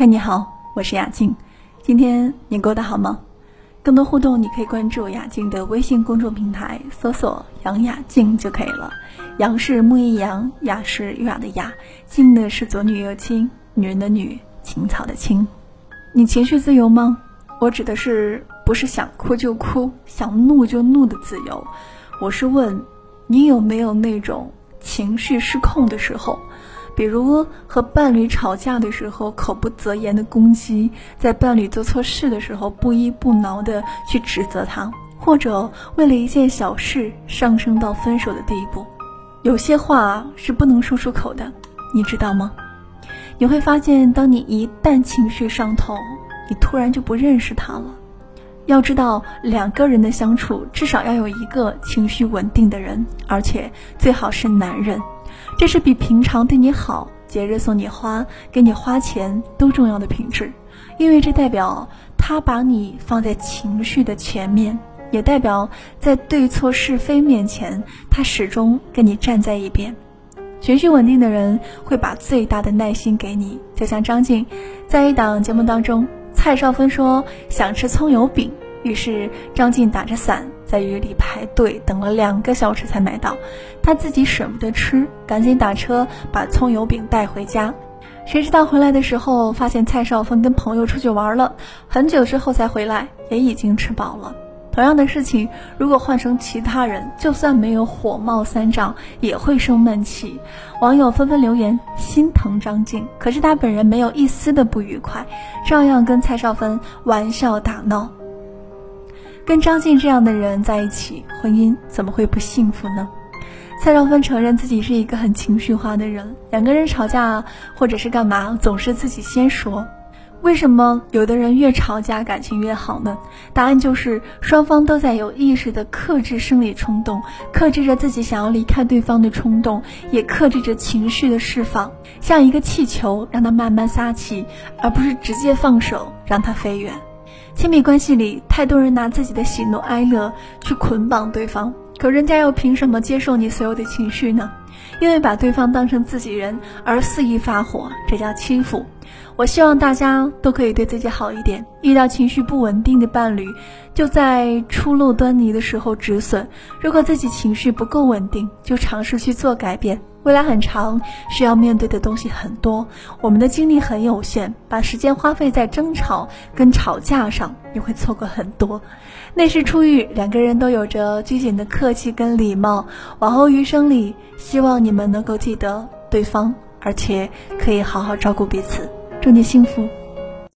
嗨，你好，我是雅静。今天你过得好吗？更多互动，你可以关注雅静的微信公众平台，搜索“杨雅静”就可以了。杨是木易杨，雅是优雅的雅，静呢是左女右青，女人的女，青草的青。你情绪自由吗？我指的是不是想哭就哭，想怒就怒的自由。我是问，你有没有那种情绪失控的时候？比如和伴侣吵架的时候，口不择言的攻击；在伴侣做错事的时候，不依不挠的去指责他，或者为了一件小事上升到分手的地步。有些话是不能说出口的，你知道吗？你会发现，当你一旦情绪上头，你突然就不认识他了。要知道，两个人的相处，至少要有一个情绪稳定的人，而且最好是男人。这是比平常对你好、节日送你花、给你花钱都重要的品质，因为这代表他把你放在情绪的前面，也代表在对错是非面前，他始终跟你站在一边。情绪稳定的人会把最大的耐心给你，就像张晋，在一档节目当中，蔡少芬说想吃葱油饼。于是张晋打着伞在雨里排队等了两个小时才买到，他自己舍不得吃，赶紧打车把葱油饼带回家。谁知道回来的时候发现蔡少芬跟朋友出去玩了，很久之后才回来，也已经吃饱了。同样的事情，如果换成其他人，就算没有火冒三丈，也会生闷气。网友纷纷留言心疼张晋，可是他本人没有一丝的不愉快，照样跟蔡少芬玩笑打闹。跟张晋这样的人在一起，婚姻怎么会不幸福呢？蔡少芬承认自己是一个很情绪化的人，两个人吵架或者是干嘛，总是自己先说。为什么有的人越吵架感情越好呢？答案就是双方都在有意识的克制生理冲动，克制着自己想要离开对方的冲动，也克制着情绪的释放，像一个气球，让它慢慢撒气，而不是直接放手让它飞远。亲密关系里，太多人拿自己的喜怒哀乐去捆绑对方，可人家又凭什么接受你所有的情绪呢？因为把对方当成自己人而肆意发火，这叫欺负。我希望大家都可以对自己好一点。遇到情绪不稳定的伴侣，就在初露端倪的时候止损。如果自己情绪不够稳定，就尝试去做改变。未来很长，需要面对的东西很多，我们的精力很有限，把时间花费在争吵跟吵架上，你会错过很多。内事初遇，两个人都有着拘谨的客气跟礼貌。往后余生里，希望你们能够记得对方，而且可以好好照顾彼此。祝你幸福。